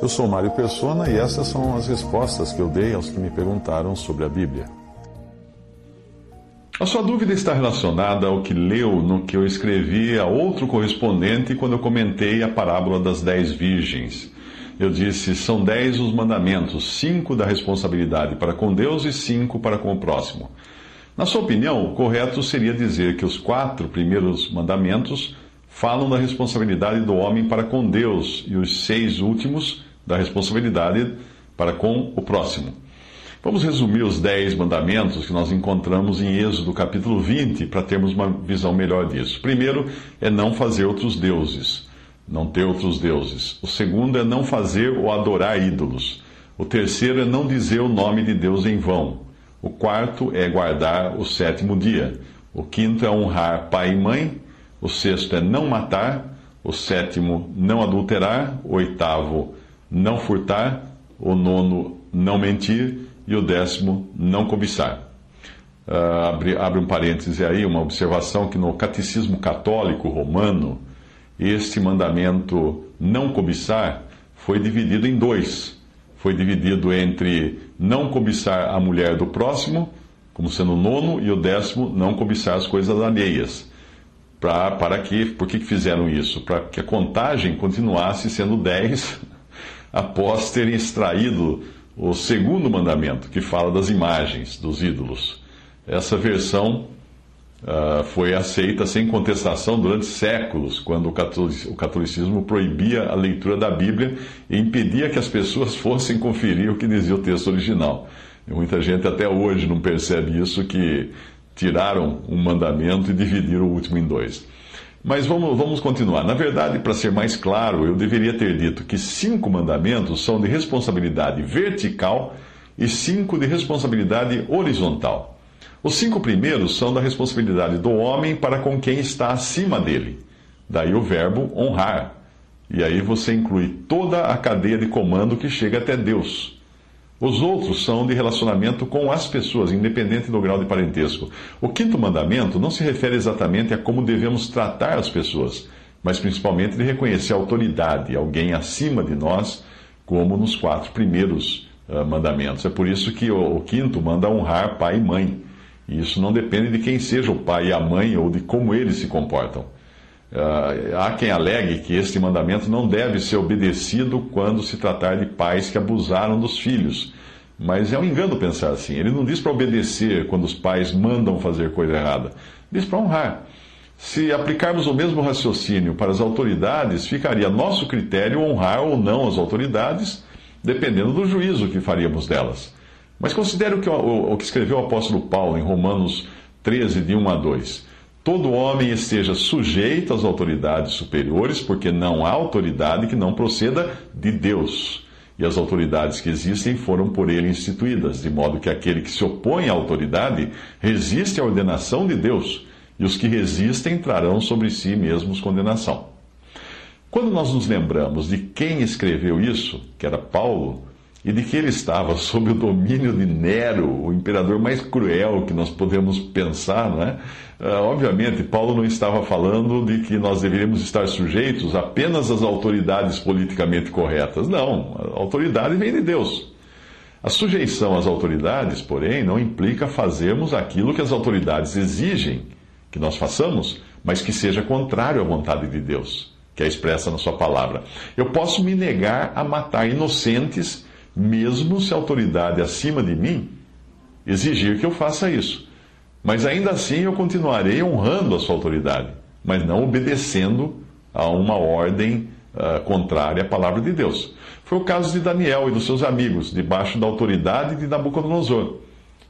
Eu sou Mário Persona e essas são as respostas que eu dei aos que me perguntaram sobre a Bíblia. A sua dúvida está relacionada ao que leu no que eu escrevi a outro correspondente quando eu comentei a parábola das dez virgens. Eu disse: são dez os mandamentos, cinco da responsabilidade para com Deus e cinco para com o próximo. Na sua opinião, o correto seria dizer que os quatro primeiros mandamentos falam da responsabilidade do homem para com Deus e os seis últimos da responsabilidade para com o próximo. Vamos resumir os dez mandamentos que nós encontramos em Êxodo capítulo 20 para termos uma visão melhor disso. Primeiro é não fazer outros deuses, não ter outros deuses. O segundo é não fazer ou adorar ídolos. O terceiro é não dizer o nome de Deus em vão. O quarto é guardar o sétimo dia. O quinto é honrar pai e mãe. O sexto é não matar. O sétimo, não adulterar. O oitavo, não furtar, o nono, não mentir, e o décimo, não cobiçar. Uh, abre, abre um parêntese aí, uma observação que no Catecismo Católico Romano, este mandamento não cobiçar foi dividido em dois. Foi dividido entre não cobiçar a mulher do próximo, como sendo o nono, e o décimo, não cobiçar as coisas alheias. Pra, para que, por que fizeram isso? Para que a contagem continuasse sendo dez após terem extraído o segundo mandamento, que fala das imagens, dos ídolos. Essa versão uh, foi aceita sem contestação durante séculos, quando o catolicismo proibia a leitura da Bíblia e impedia que as pessoas fossem conferir o que dizia o texto original. E muita gente até hoje não percebe isso, que tiraram um mandamento e dividiram o último em dois. Mas vamos, vamos continuar. Na verdade, para ser mais claro, eu deveria ter dito que cinco mandamentos são de responsabilidade vertical e cinco de responsabilidade horizontal. Os cinco primeiros são da responsabilidade do homem para com quem está acima dele. Daí o verbo honrar. E aí você inclui toda a cadeia de comando que chega até Deus. Os outros são de relacionamento com as pessoas, independente do grau de parentesco. O quinto mandamento não se refere exatamente a como devemos tratar as pessoas, mas principalmente de reconhecer a autoridade, alguém acima de nós, como nos quatro primeiros uh, mandamentos. É por isso que o, o quinto manda honrar pai e mãe. E isso não depende de quem seja o pai e a mãe ou de como eles se comportam. Uh, há quem alegue que este mandamento não deve ser obedecido quando se tratar de pais que abusaram dos filhos. Mas é um engano pensar assim. Ele não diz para obedecer quando os pais mandam fazer coisa errada. Diz para honrar. Se aplicarmos o mesmo raciocínio para as autoridades, ficaria nosso critério honrar ou não as autoridades, dependendo do juízo que faríamos delas. Mas considere o que, o, o que escreveu o apóstolo Paulo em Romanos 13, de 1 a 2 todo homem esteja sujeito às autoridades superiores, porque não há autoridade que não proceda de Deus. E as autoridades que existem foram por ele instituídas, de modo que aquele que se opõe à autoridade resiste à ordenação de Deus, e os que resistem trarão sobre si mesmos condenação. Quando nós nos lembramos de quem escreveu isso, que era Paulo, e de que ele estava sob o domínio de Nero, o imperador mais cruel que nós podemos pensar, é? Uh, obviamente, Paulo não estava falando de que nós deveríamos estar sujeitos apenas às autoridades politicamente corretas. Não, a autoridade vem de Deus. A sujeição às autoridades, porém, não implica fazermos aquilo que as autoridades exigem que nós façamos, mas que seja contrário à vontade de Deus, que é expressa na Sua palavra. Eu posso me negar a matar inocentes mesmo se a autoridade acima de mim exigir que eu faça isso. Mas ainda assim eu continuarei honrando a sua autoridade, mas não obedecendo a uma ordem uh, contrária à palavra de Deus. Foi o caso de Daniel e dos seus amigos, debaixo da autoridade de Nabucodonosor.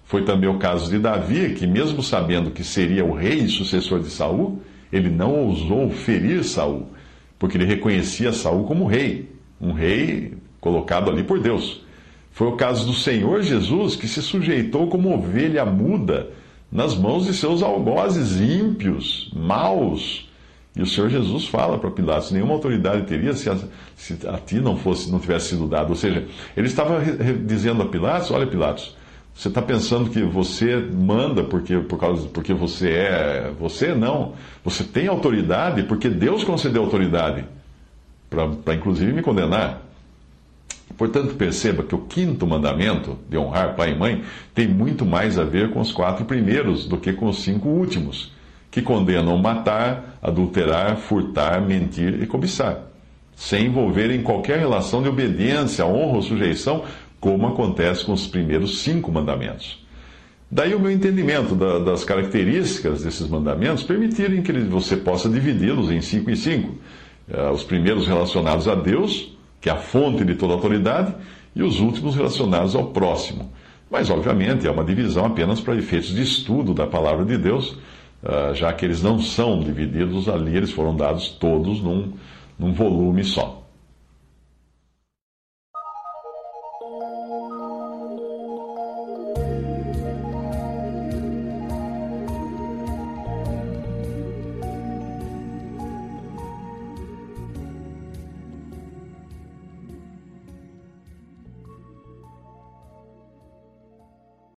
Foi também o caso de Davi, que mesmo sabendo que seria o rei e sucessor de Saul, ele não ousou ferir Saul, porque ele reconhecia Saul como rei, um rei colocado ali por Deus. Foi o caso do Senhor Jesus que se sujeitou como ovelha muda nas mãos de seus algozes ímpios, maus. E o Senhor Jesus fala para Pilatos: nenhuma autoridade teria se a, se a ti não fosse, não tivesse sido dado. Ou seja, ele estava dizendo a Pilatos: olha, Pilatos, você está pensando que você manda porque, por causa, porque você é. Você não. Você tem autoridade porque Deus concedeu autoridade. para inclusive me condenar. Portanto, perceba que o quinto mandamento, de honrar pai e mãe, tem muito mais a ver com os quatro primeiros do que com os cinco últimos, que condenam matar, adulterar, furtar, mentir e cobiçar, sem envolver em qualquer relação de obediência, honra ou sujeição, como acontece com os primeiros cinco mandamentos. Daí o meu entendimento da, das características desses mandamentos permitirem que você possa dividi-los em cinco e cinco. Uh, os primeiros relacionados a Deus, que é a fonte de toda autoridade, e os últimos relacionados ao próximo. Mas, obviamente, é uma divisão apenas para efeitos de estudo da palavra de Deus, uh, já que eles não são divididos ali, eles foram dados todos num, num volume só.